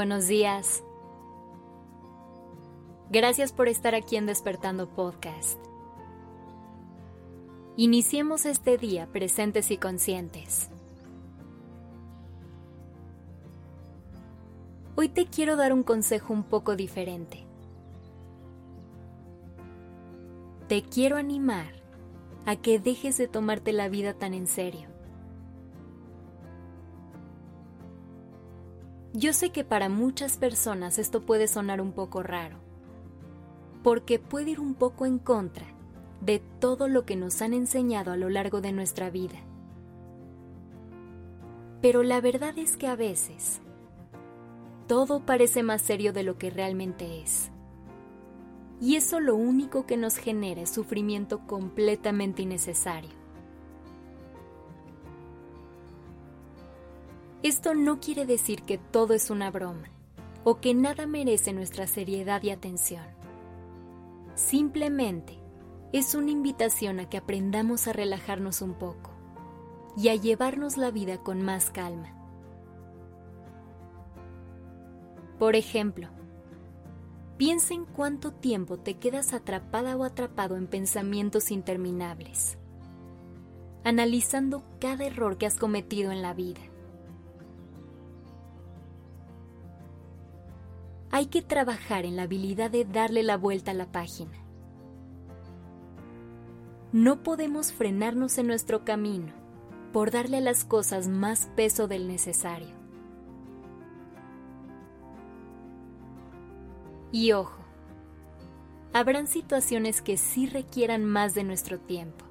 Buenos días. Gracias por estar aquí en Despertando Podcast. Iniciemos este día presentes y conscientes. Hoy te quiero dar un consejo un poco diferente. Te quiero animar a que dejes de tomarte la vida tan en serio. Yo sé que para muchas personas esto puede sonar un poco raro, porque puede ir un poco en contra de todo lo que nos han enseñado a lo largo de nuestra vida. Pero la verdad es que a veces todo parece más serio de lo que realmente es. Y eso lo único que nos genera es sufrimiento completamente innecesario. Esto no quiere decir que todo es una broma o que nada merece nuestra seriedad y atención. Simplemente es una invitación a que aprendamos a relajarnos un poco y a llevarnos la vida con más calma. Por ejemplo, piensa en cuánto tiempo te quedas atrapada o atrapado en pensamientos interminables, analizando cada error que has cometido en la vida hay que trabajar en la habilidad de darle la vuelta a la página. No podemos frenarnos en nuestro camino por darle a las cosas más peso del necesario. Y ojo, habrán situaciones que sí requieran más de nuestro tiempo.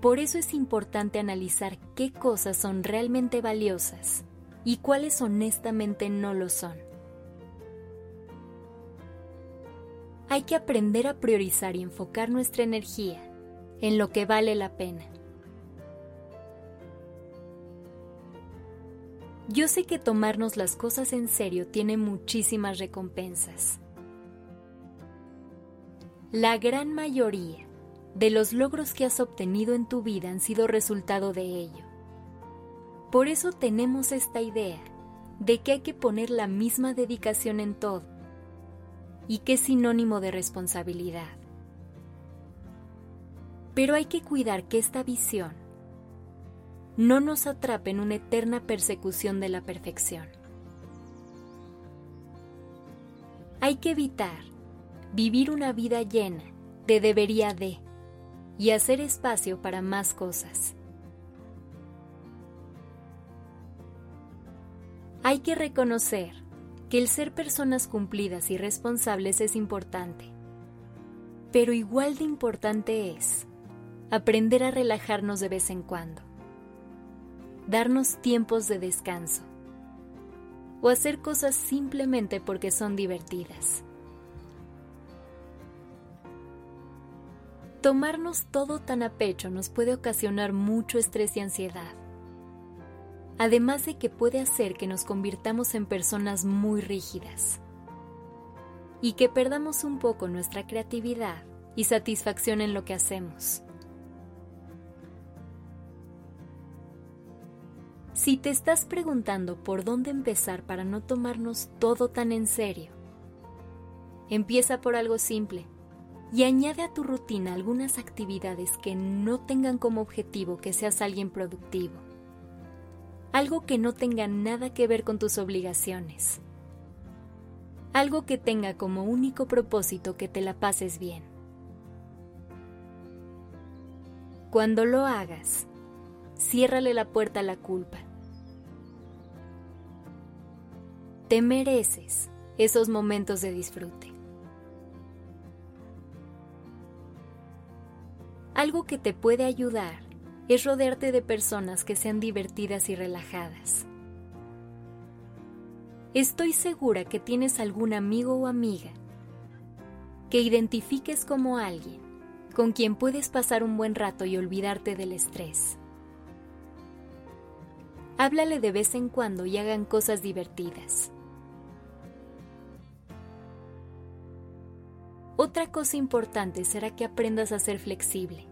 Por eso es importante analizar qué cosas son realmente valiosas y cuáles honestamente no lo son. Hay que aprender a priorizar y enfocar nuestra energía en lo que vale la pena. Yo sé que tomarnos las cosas en serio tiene muchísimas recompensas. La gran mayoría de los logros que has obtenido en tu vida han sido resultado de ello. Por eso tenemos esta idea de que hay que poner la misma dedicación en todo y que es sinónimo de responsabilidad. Pero hay que cuidar que esta visión no nos atrape en una eterna persecución de la perfección. Hay que evitar vivir una vida llena de debería de y hacer espacio para más cosas. Hay que reconocer que el ser personas cumplidas y responsables es importante, pero igual de importante es aprender a relajarnos de vez en cuando, darnos tiempos de descanso o hacer cosas simplemente porque son divertidas. Tomarnos todo tan a pecho nos puede ocasionar mucho estrés y ansiedad además de que puede hacer que nos convirtamos en personas muy rígidas y que perdamos un poco nuestra creatividad y satisfacción en lo que hacemos. Si te estás preguntando por dónde empezar para no tomarnos todo tan en serio, empieza por algo simple y añade a tu rutina algunas actividades que no tengan como objetivo que seas alguien productivo algo que no tenga nada que ver con tus obligaciones, algo que tenga como único propósito que te la pases bien. Cuando lo hagas, ciérrale la puerta a la culpa. Te mereces esos momentos de disfrute. Algo que te puede ayudar es rodearte de personas que sean divertidas y relajadas. Estoy segura que tienes algún amigo o amiga que identifiques como alguien con quien puedes pasar un buen rato y olvidarte del estrés. Háblale de vez en cuando y hagan cosas divertidas. Otra cosa importante será que aprendas a ser flexible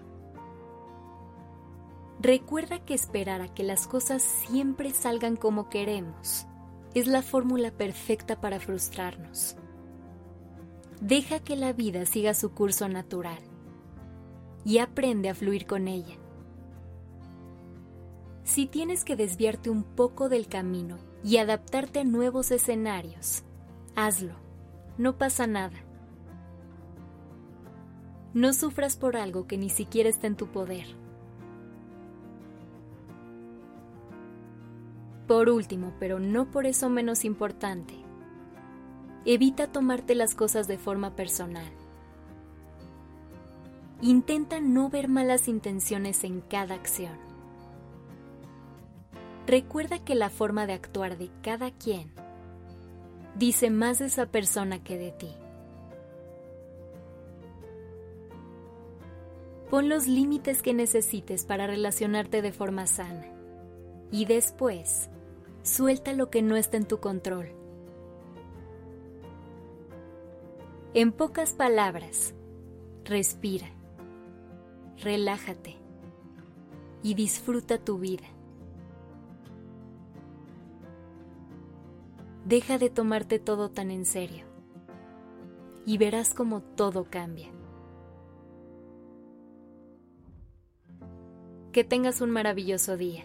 Recuerda que esperar a que las cosas siempre salgan como queremos es la fórmula perfecta para frustrarnos. Deja que la vida siga su curso natural y aprende a fluir con ella. Si tienes que desviarte un poco del camino y adaptarte a nuevos escenarios, hazlo. No pasa nada. No sufras por algo que ni siquiera está en tu poder. Por último, pero no por eso menos importante, evita tomarte las cosas de forma personal. Intenta no ver malas intenciones en cada acción. Recuerda que la forma de actuar de cada quien dice más de esa persona que de ti. Pon los límites que necesites para relacionarte de forma sana y después suelta lo que no está en tu control. En pocas palabras, respira, relájate y disfruta tu vida. Deja de tomarte todo tan en serio y verás cómo todo cambia. Que tengas un maravilloso día.